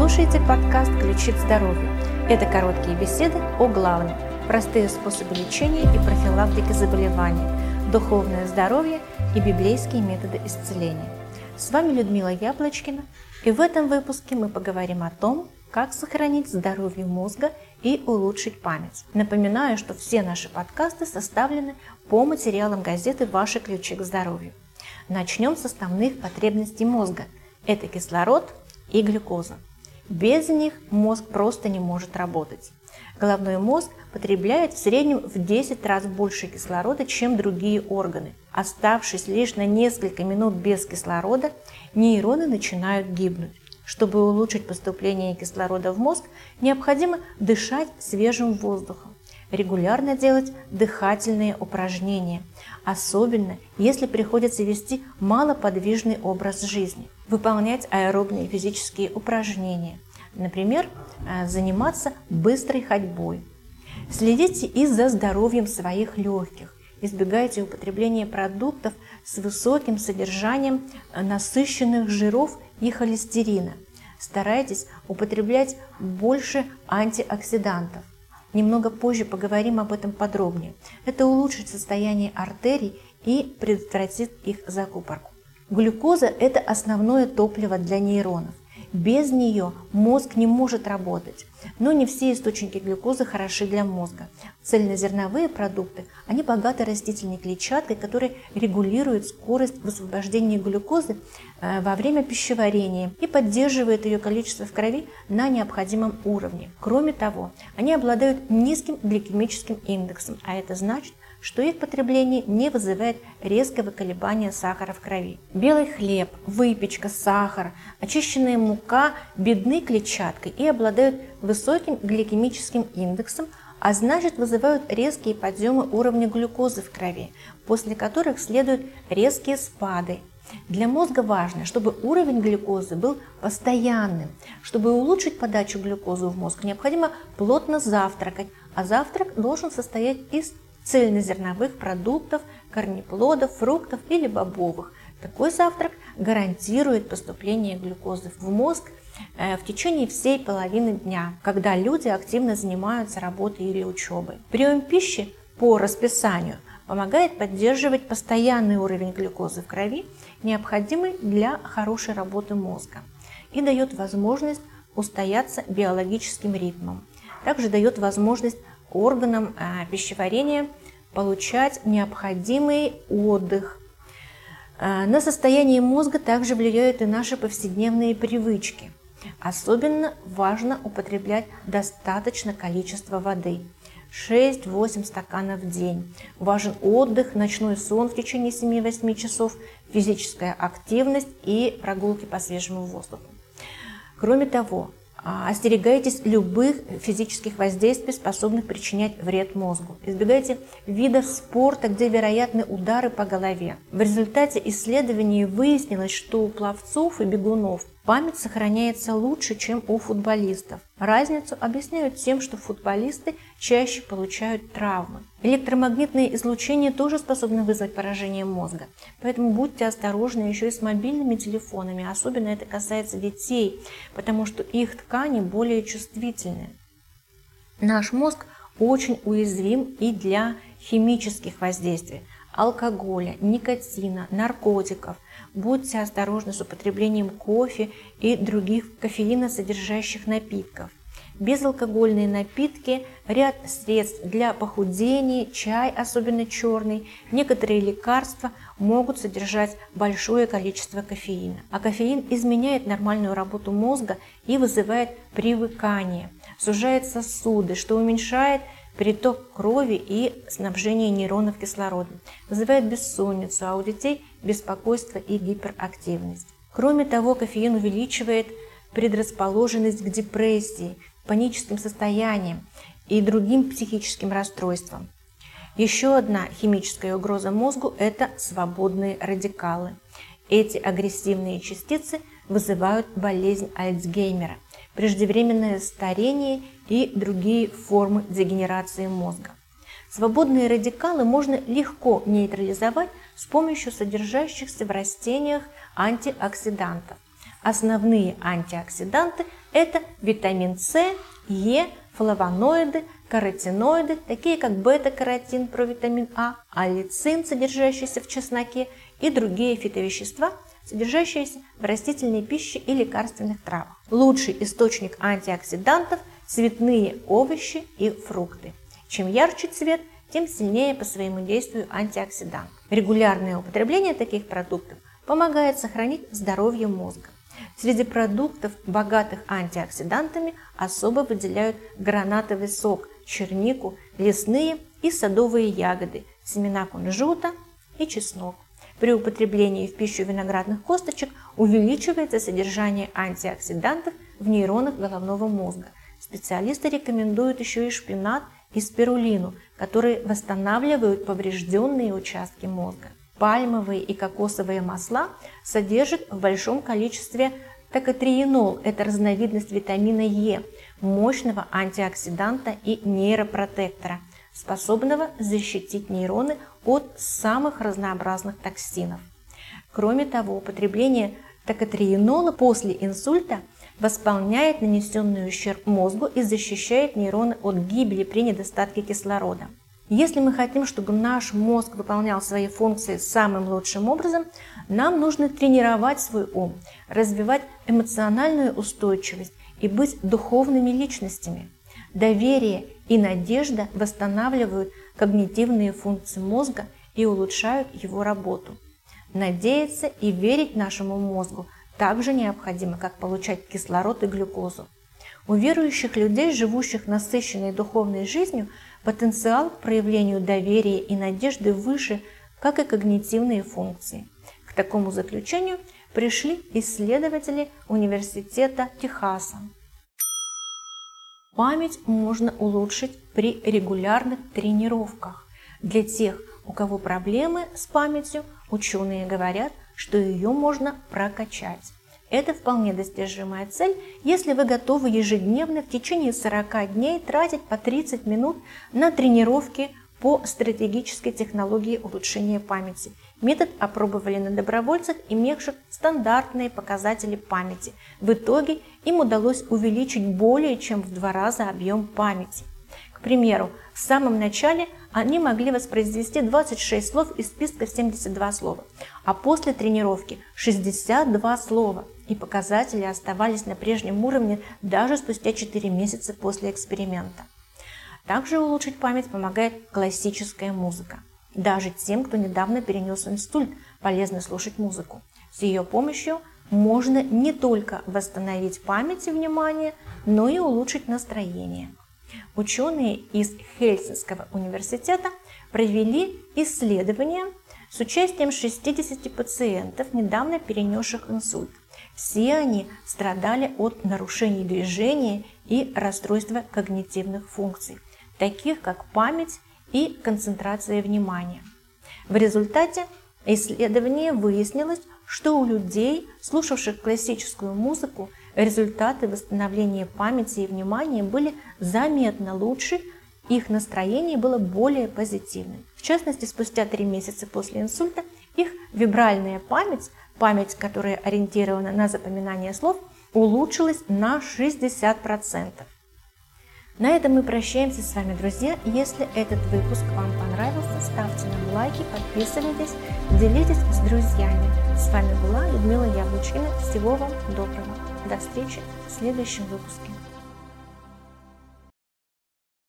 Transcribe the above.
слушаете подкаст «Ключи к здоровью». Это короткие беседы о главном, простые способы лечения и профилактики заболеваний, духовное здоровье и библейские методы исцеления. С вами Людмила Яблочкина, и в этом выпуске мы поговорим о том, как сохранить здоровье мозга и улучшить память. Напоминаю, что все наши подкасты составлены по материалам газеты «Ваши ключи к здоровью». Начнем с основных потребностей мозга. Это кислород и глюкоза. Без них мозг просто не может работать. Головной мозг потребляет в среднем в 10 раз больше кислорода, чем другие органы. Оставшись лишь на несколько минут без кислорода, нейроны начинают гибнуть. Чтобы улучшить поступление кислорода в мозг, необходимо дышать свежим воздухом, регулярно делать дыхательные упражнения, особенно если приходится вести малоподвижный образ жизни, выполнять аэробные физические упражнения, например, э, заниматься быстрой ходьбой. Следите и за здоровьем своих легких, избегайте употребления продуктов с высоким содержанием насыщенных жиров и холестерина. Старайтесь употреблять больше антиоксидантов. Немного позже поговорим об этом подробнее. Это улучшит состояние артерий и предотвратит их закупорку. Глюкоза – это основное топливо для нейронов. Без нее мозг не может работать. Но не все источники глюкозы хороши для мозга. Цельнозерновые продукты, они богаты растительной клетчаткой, которая регулирует скорость высвобождения глюкозы э, во время пищеварения и поддерживает ее количество в крови на необходимом уровне. Кроме того, они обладают низким гликемическим индексом, а это значит, что их потребление не вызывает резкого колебания сахара в крови. Белый хлеб, выпечка, сахар, очищенная мука бедны клетчаткой и обладают высоким гликемическим индексом, а значит вызывают резкие подъемы уровня глюкозы в крови, после которых следуют резкие спады. Для мозга важно, чтобы уровень глюкозы был постоянным. Чтобы улучшить подачу глюкозы в мозг, необходимо плотно завтракать, а завтрак должен состоять из цельнозерновых продуктов, корнеплодов, фруктов или бобовых. Такой завтрак гарантирует поступление глюкозы в мозг э, в течение всей половины дня, когда люди активно занимаются работой или учебой. Прием пищи по расписанию помогает поддерживать постоянный уровень глюкозы в крови, необходимый для хорошей работы мозга, и дает возможность устояться биологическим ритмом. Также дает возможность органам а, пищеварения получать необходимый отдых. А, на состояние мозга также влияют и наши повседневные привычки. Особенно важно употреблять достаточно количество воды. 6-8 стаканов в день. Важен отдых, ночной сон в течение 7-8 часов, физическая активность и прогулки по свежему воздуху. Кроме того, остерегайтесь любых физических воздействий, способных причинять вред мозгу. Избегайте видов спорта, где вероятны удары по голове. В результате исследований выяснилось, что у пловцов и бегунов Память сохраняется лучше, чем у футболистов. Разницу объясняют тем, что футболисты чаще получают травмы. Электромагнитные излучения тоже способны вызвать поражение мозга. Поэтому будьте осторожны еще и с мобильными телефонами. Особенно это касается детей, потому что их ткани более чувствительны. Наш мозг очень уязвим и для химических воздействий алкоголя, никотина, наркотиков. Будьте осторожны с употреблением кофе и других кофеиносодержащих напитков. Безалкогольные напитки, ряд средств для похудения, чай, особенно черный, некоторые лекарства могут содержать большое количество кофеина. А кофеин изменяет нормальную работу мозга и вызывает привыкание, сужает сосуды, что уменьшает переток крови и снабжение нейронов кислородом, вызывает бессонницу, а у детей беспокойство и гиперактивность. Кроме того, кофеин увеличивает предрасположенность к депрессии, паническим состояниям и другим психическим расстройствам. Еще одна химическая угроза мозгу – это свободные радикалы. Эти агрессивные частицы вызывают болезнь Альцгеймера – преждевременное старение и другие формы дегенерации мозга. Свободные радикалы можно легко нейтрализовать с помощью содержащихся в растениях антиоксидантов. Основные антиоксиданты – это витамин С, Е, флавоноиды, каротиноиды, такие как бета-каротин, провитамин А, алицин, содержащийся в чесноке, и другие фитовещества, содержащиеся в растительной пище и лекарственных травах. Лучший источник антиоксидантов – цветные овощи и фрукты. Чем ярче цвет, тем сильнее по своему действию антиоксидант. Регулярное употребление таких продуктов помогает сохранить здоровье мозга. Среди продуктов, богатых антиоксидантами, особо выделяют гранатовый сок, чернику, лесные и садовые ягоды, семена кунжута и чеснок. При употреблении в пищу виноградных косточек увеличивается содержание антиоксидантов в нейронах головного мозга. Специалисты рекомендуют еще и шпинат и спирулину, которые восстанавливают поврежденные участки мозга. Пальмовые и кокосовые масла содержат в большом количестве токотриенол – это разновидность витамина Е, мощного антиоксиданта и нейропротектора, способного защитить нейроны от самых разнообразных токсинов. Кроме того, употребление токотриенола после инсульта восполняет нанесенный ущерб мозгу и защищает нейроны от гибели при недостатке кислорода. Если мы хотим, чтобы наш мозг выполнял свои функции самым лучшим образом, нам нужно тренировать свой ум, развивать эмоциональную устойчивость и быть духовными личностями. Доверие и надежда восстанавливают когнитивные функции мозга и улучшают его работу. Надеяться и верить нашему мозгу также необходимо, как получать кислород и глюкозу. У верующих людей, живущих насыщенной духовной жизнью, потенциал к проявлению доверия и надежды выше, как и когнитивные функции. К такому заключению пришли исследователи Университета Техаса. Память можно улучшить при регулярных тренировках. Для тех, у кого проблемы с памятью, ученые говорят, что ее можно прокачать. Это вполне достижимая цель, если вы готовы ежедневно в течение 40 дней тратить по 30 минут на тренировки по стратегической технологии улучшения памяти. Метод опробовали на добровольцах, имевших стандартные показатели памяти. В итоге им удалось увеличить более чем в два раза объем памяти. К примеру, в самом начале они могли воспроизвести 26 слов из списка 72 слова, а после тренировки 62 слова и показатели оставались на прежнем уровне даже спустя 4 месяца после эксперимента. Также улучшить память помогает классическая музыка. Даже тем, кто недавно перенес инсульт, полезно слушать музыку. С ее помощью можно не только восстановить память и внимание, но и улучшить настроение. Ученые из Хельсинского университета провели исследование с участием 60 пациентов, недавно перенесших инсульт. Все они страдали от нарушений движения и расстройства когнитивных функций, таких как память и концентрация внимания. В результате исследования выяснилось, что у людей, слушавших классическую музыку, результаты восстановления памяти и внимания были заметно лучше, их настроение было более позитивным. В частности, спустя три месяца после инсульта их вибральная память память, которая ориентирована на запоминание слов, улучшилась на 60%. На этом мы прощаемся с вами, друзья. Если этот выпуск вам понравился, ставьте нам лайки, подписывайтесь, делитесь с друзьями. С вами была Людмила Яблочкина. Всего вам доброго. До встречи в следующем выпуске.